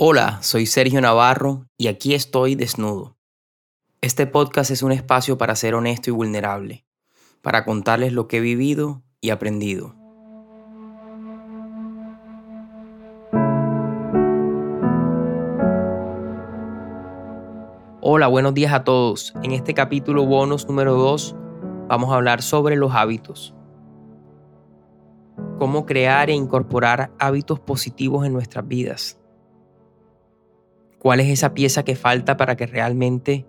Hola, soy Sergio Navarro y aquí estoy desnudo. Este podcast es un espacio para ser honesto y vulnerable, para contarles lo que he vivido y aprendido. Hola, buenos días a todos. En este capítulo bonus número 2 vamos a hablar sobre los hábitos. Cómo crear e incorporar hábitos positivos en nuestras vidas cuál es esa pieza que falta para que realmente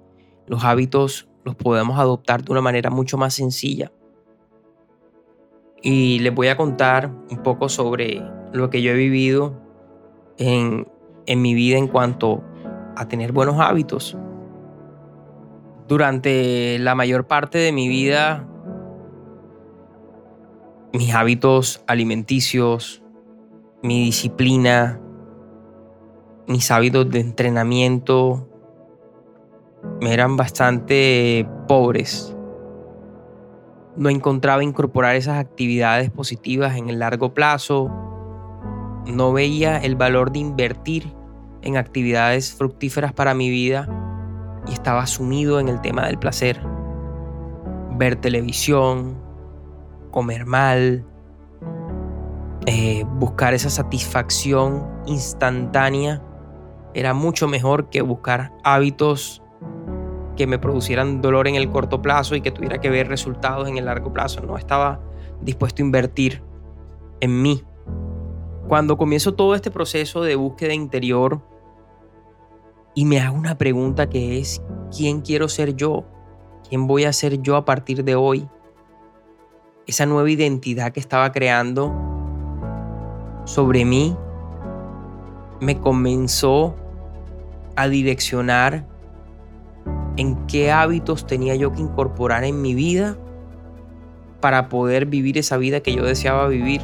los hábitos los podamos adoptar de una manera mucho más sencilla. Y les voy a contar un poco sobre lo que yo he vivido en, en mi vida en cuanto a tener buenos hábitos. Durante la mayor parte de mi vida, mis hábitos alimenticios, mi disciplina, mis hábitos de entrenamiento eran bastante pobres. No encontraba incorporar esas actividades positivas en el largo plazo. No veía el valor de invertir en actividades fructíferas para mi vida y estaba sumido en el tema del placer. Ver televisión, comer mal, eh, buscar esa satisfacción instantánea era mucho mejor que buscar hábitos que me producieran dolor en el corto plazo y que tuviera que ver resultados en el largo plazo. No estaba dispuesto a invertir en mí. Cuando comienzo todo este proceso de búsqueda interior y me hago una pregunta que es, ¿quién quiero ser yo? ¿Quién voy a ser yo a partir de hoy? Esa nueva identidad que estaba creando sobre mí me comenzó a direccionar en qué hábitos tenía yo que incorporar en mi vida para poder vivir esa vida que yo deseaba vivir.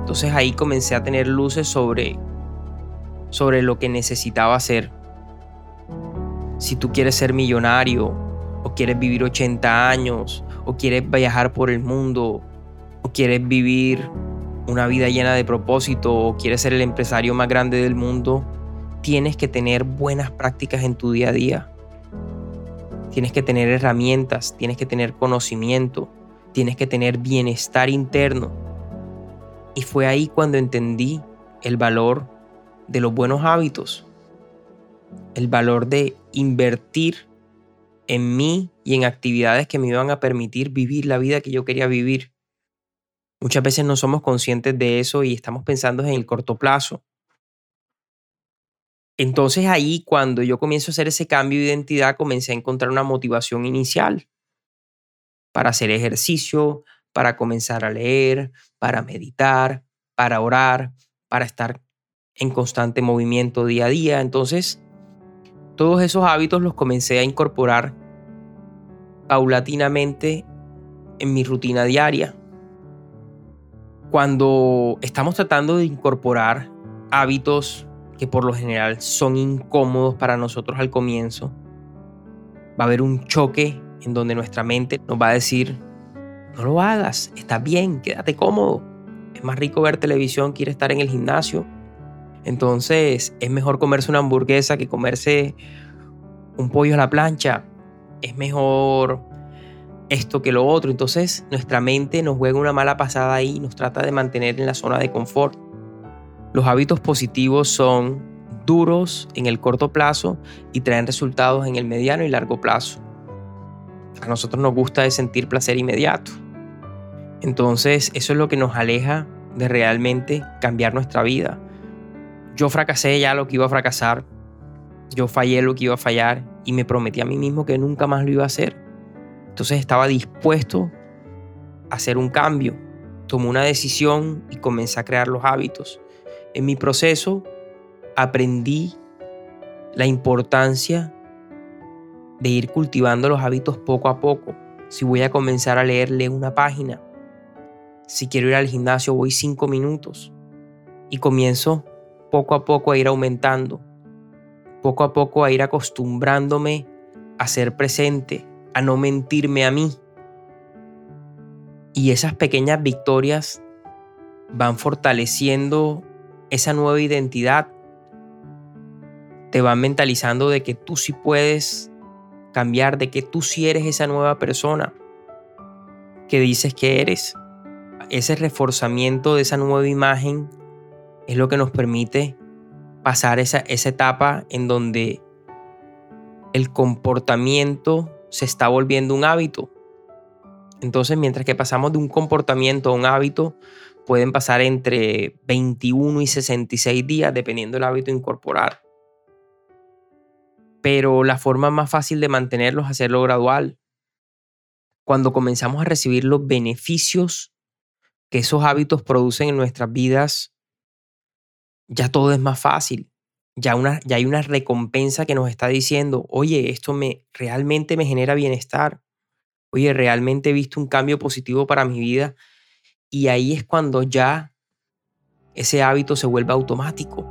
Entonces ahí comencé a tener luces sobre, sobre lo que necesitaba hacer. Si tú quieres ser millonario, o quieres vivir 80 años, o quieres viajar por el mundo, o quieres vivir una vida llena de propósito o quieres ser el empresario más grande del mundo, tienes que tener buenas prácticas en tu día a día. Tienes que tener herramientas, tienes que tener conocimiento, tienes que tener bienestar interno. Y fue ahí cuando entendí el valor de los buenos hábitos, el valor de invertir en mí y en actividades que me iban a permitir vivir la vida que yo quería vivir. Muchas veces no somos conscientes de eso y estamos pensando en el corto plazo. Entonces ahí cuando yo comienzo a hacer ese cambio de identidad, comencé a encontrar una motivación inicial para hacer ejercicio, para comenzar a leer, para meditar, para orar, para estar en constante movimiento día a día. Entonces, todos esos hábitos los comencé a incorporar paulatinamente en mi rutina diaria cuando estamos tratando de incorporar hábitos que por lo general son incómodos para nosotros al comienzo, va a haber un choque en donde nuestra mente nos va a decir, no lo hagas, está bien, quédate cómodo. Es más rico ver televisión que ir a estar en el gimnasio. Entonces es mejor comerse una hamburguesa que comerse un pollo a la plancha. Es mejor esto que lo otro. Entonces nuestra mente nos juega una mala pasada ahí y nos trata de mantener en la zona de confort. Los hábitos positivos son duros en el corto plazo y traen resultados en el mediano y largo plazo. A nosotros nos gusta sentir placer inmediato. Entonces eso es lo que nos aleja de realmente cambiar nuestra vida. Yo fracasé ya lo que iba a fracasar. Yo fallé lo que iba a fallar y me prometí a mí mismo que nunca más lo iba a hacer. Entonces estaba dispuesto a hacer un cambio. Tomé una decisión y comencé a crear los hábitos. En mi proceso aprendí la importancia de ir cultivando los hábitos poco a poco. Si voy a comenzar a leerle una página, si quiero ir al gimnasio voy cinco minutos y comienzo poco a poco a ir aumentando, poco a poco a ir acostumbrándome a ser presente, a no mentirme a mí. Y esas pequeñas victorias van fortaleciendo esa nueva identidad te van mentalizando de que tú sí puedes cambiar, de que tú sí eres esa nueva persona que dices que eres. Ese reforzamiento de esa nueva imagen es lo que nos permite pasar esa, esa etapa en donde el comportamiento se está volviendo un hábito. Entonces, mientras que pasamos de un comportamiento a un hábito, pueden pasar entre 21 y 66 días, dependiendo del hábito incorporar. Pero la forma más fácil de mantenerlo es hacerlo gradual. Cuando comenzamos a recibir los beneficios que esos hábitos producen en nuestras vidas, ya todo es más fácil. Ya, una, ya hay una recompensa que nos está diciendo, oye, esto me realmente me genera bienestar. Oye, realmente he visto un cambio positivo para mi vida. Y ahí es cuando ya ese hábito se vuelve automático.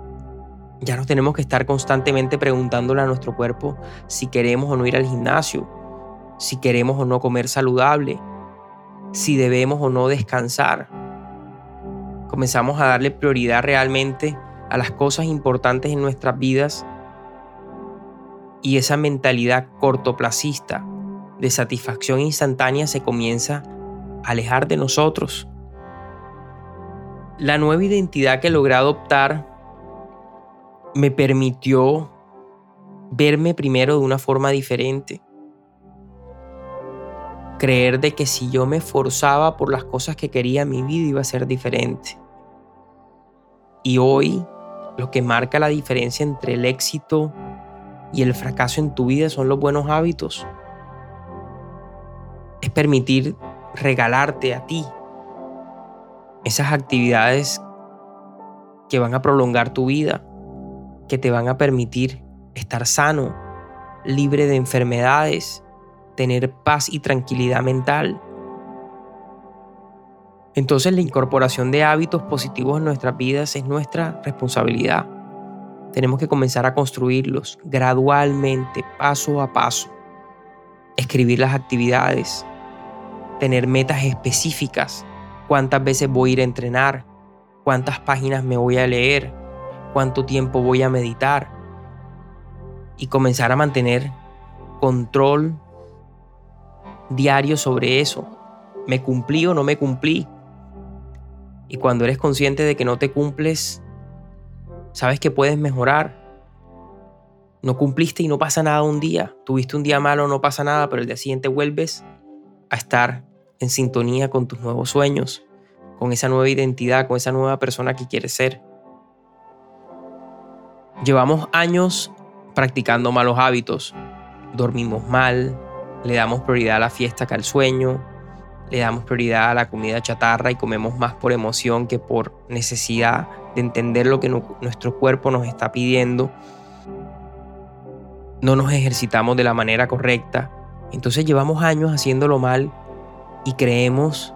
Ya no tenemos que estar constantemente preguntándole a nuestro cuerpo si queremos o no ir al gimnasio, si queremos o no comer saludable, si debemos o no descansar. Comenzamos a darle prioridad realmente a las cosas importantes en nuestras vidas y esa mentalidad cortoplacista de satisfacción instantánea se comienza a alejar de nosotros. La nueva identidad que logré adoptar me permitió verme primero de una forma diferente. Creer de que si yo me esforzaba por las cosas que quería, mi vida iba a ser diferente. Y hoy lo que marca la diferencia entre el éxito y el fracaso en tu vida son los buenos hábitos. Es permitir regalarte a ti esas actividades que van a prolongar tu vida, que te van a permitir estar sano, libre de enfermedades, tener paz y tranquilidad mental. Entonces la incorporación de hábitos positivos en nuestras vidas es nuestra responsabilidad. Tenemos que comenzar a construirlos gradualmente, paso a paso. Escribir las actividades, tener metas específicas, cuántas veces voy a ir a entrenar, cuántas páginas me voy a leer, cuánto tiempo voy a meditar y comenzar a mantener control diario sobre eso. ¿Me cumplí o no me cumplí? Y cuando eres consciente de que no te cumples, sabes que puedes mejorar. No cumpliste y no pasa nada un día. Tuviste un día malo, no pasa nada, pero el día siguiente vuelves a estar en sintonía con tus nuevos sueños, con esa nueva identidad, con esa nueva persona que quieres ser. Llevamos años practicando malos hábitos. Dormimos mal, le damos prioridad a la fiesta que al sueño, le damos prioridad a la comida chatarra y comemos más por emoción que por necesidad de entender lo que nuestro cuerpo nos está pidiendo. No nos ejercitamos de la manera correcta. Entonces llevamos años haciéndolo mal y creemos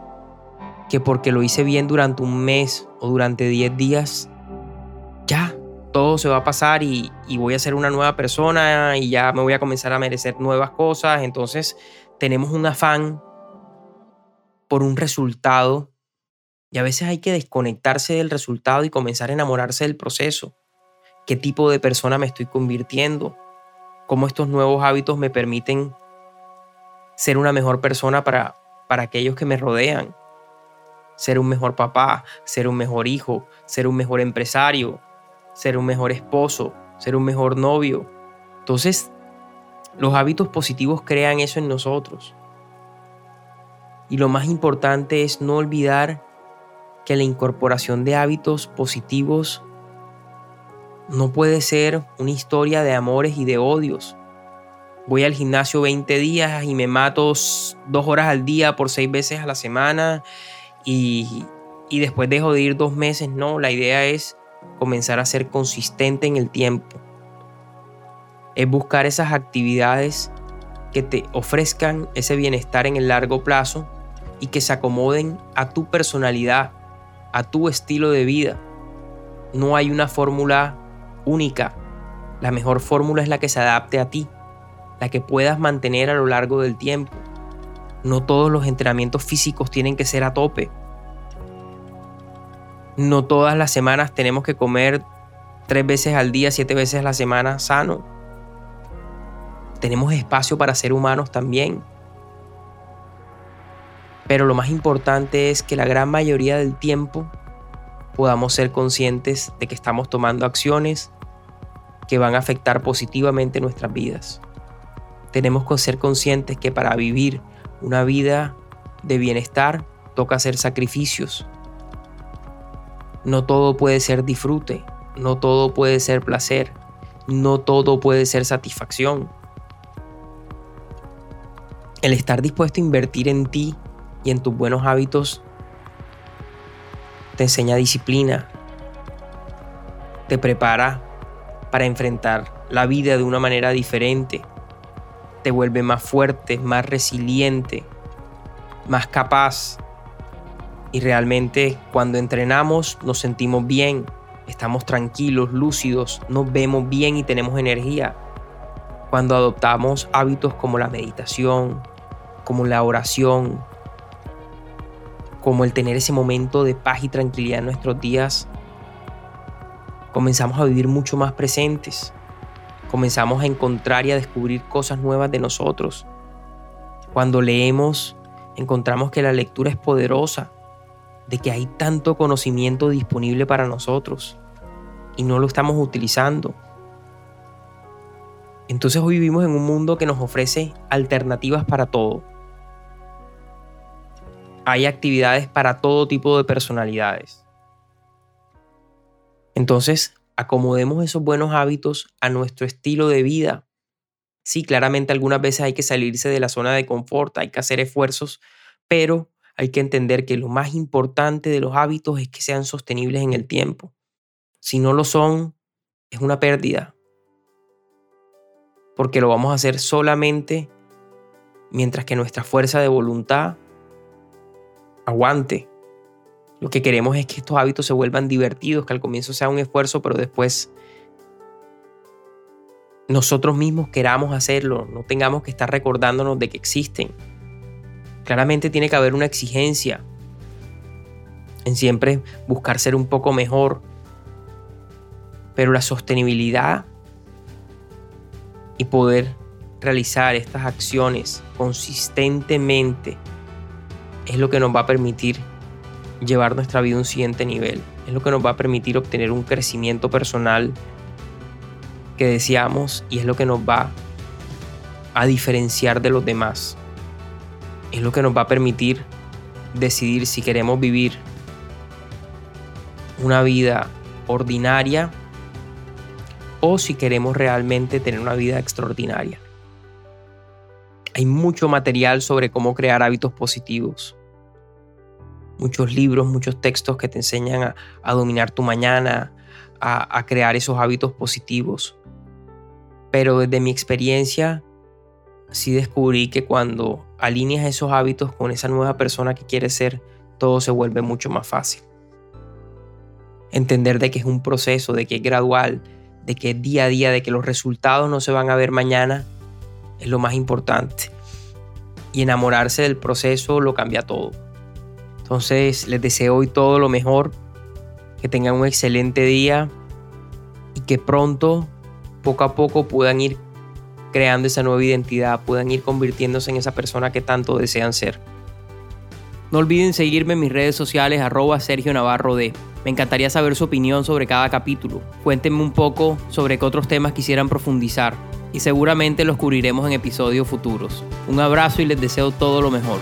que porque lo hice bien durante un mes o durante 10 días, ya, todo se va a pasar y, y, voy a ser una nueva persona y ya me voy a comenzar a merecer nuevas cosas. Entonces tenemos un afán por un resultado y a veces hay que desconectarse del resultado y comenzar a enamorarse del proceso. ¿Qué tipo de persona me estoy convirtiendo? ¿Cómo estos nuevos hábitos me permiten ser una mejor persona para, para aquellos que me rodean? Ser un mejor papá, ser un mejor hijo, ser un mejor empresario, ser un mejor esposo, ser un mejor novio. Entonces, los hábitos positivos crean eso en nosotros. Y lo más importante es no olvidar que la incorporación de hábitos positivos no puede ser una historia de amores y de odios. Voy al gimnasio 20 días y me mato dos horas al día por seis veces a la semana y, y después dejo de ir dos meses. No, la idea es comenzar a ser consistente en el tiempo. Es buscar esas actividades que te ofrezcan ese bienestar en el largo plazo y que se acomoden a tu personalidad, a tu estilo de vida. No hay una fórmula única. La mejor fórmula es la que se adapte a ti, la que puedas mantener a lo largo del tiempo. No todos los entrenamientos físicos tienen que ser a tope. No todas las semanas tenemos que comer tres veces al día, siete veces a la semana sano. Tenemos espacio para ser humanos también. Pero lo más importante es que la gran mayoría del tiempo podamos ser conscientes de que estamos tomando acciones que van a afectar positivamente nuestras vidas. Tenemos que ser conscientes que para vivir una vida de bienestar toca hacer sacrificios. No todo puede ser disfrute, no todo puede ser placer, no todo puede ser satisfacción. El estar dispuesto a invertir en ti y en tus buenos hábitos te enseña disciplina, te prepara para enfrentar la vida de una manera diferente, te vuelve más fuerte, más resiliente, más capaz. Y realmente cuando entrenamos nos sentimos bien, estamos tranquilos, lúcidos, nos vemos bien y tenemos energía. Cuando adoptamos hábitos como la meditación, como la oración, como el tener ese momento de paz y tranquilidad en nuestros días, comenzamos a vivir mucho más presentes, comenzamos a encontrar y a descubrir cosas nuevas de nosotros. Cuando leemos, encontramos que la lectura es poderosa, de que hay tanto conocimiento disponible para nosotros y no lo estamos utilizando. Entonces hoy vivimos en un mundo que nos ofrece alternativas para todo. Hay actividades para todo tipo de personalidades. Entonces, acomodemos esos buenos hábitos a nuestro estilo de vida. Sí, claramente algunas veces hay que salirse de la zona de confort, hay que hacer esfuerzos, pero hay que entender que lo más importante de los hábitos es que sean sostenibles en el tiempo. Si no lo son, es una pérdida. Porque lo vamos a hacer solamente mientras que nuestra fuerza de voluntad aguante. Lo que queremos es que estos hábitos se vuelvan divertidos, que al comienzo sea un esfuerzo, pero después nosotros mismos queramos hacerlo, no tengamos que estar recordándonos de que existen. Claramente tiene que haber una exigencia en siempre buscar ser un poco mejor, pero la sostenibilidad y poder realizar estas acciones consistentemente es lo que nos va a permitir llevar nuestra vida a un siguiente nivel, es lo que nos va a permitir obtener un crecimiento personal que deseamos y es lo que nos va a diferenciar de los demás es lo que nos va a permitir decidir si queremos vivir una vida ordinaria o si queremos realmente tener una vida extraordinaria. Hay mucho material sobre cómo crear hábitos positivos. Muchos libros, muchos textos que te enseñan a, dominar tu mañana, a, a crear esos hábitos positivos. Pero desde mi experiencia, sí descubrí que cuando alineas esos hábitos con esa nueva persona que quieres ser, todo se vuelve mucho más fácil. Entender de que es un proceso, de que es gradual, de que es día a día, de que los resultados no se van a ver mañana, es lo más importante. Y enamorarse del proceso lo cambia todo. Entonces les deseo hoy todo lo mejor, que tengan un excelente día y que pronto, poco a poco, puedan ir creando esa nueva identidad, puedan ir convirtiéndose en esa persona que tanto desean ser. No olviden seguirme en mis redes sociales arroba Sergio Navarro D. Me encantaría saber su opinión sobre cada capítulo. Cuéntenme un poco sobre qué otros temas quisieran profundizar y seguramente los cubriremos en episodios futuros. Un abrazo y les deseo todo lo mejor.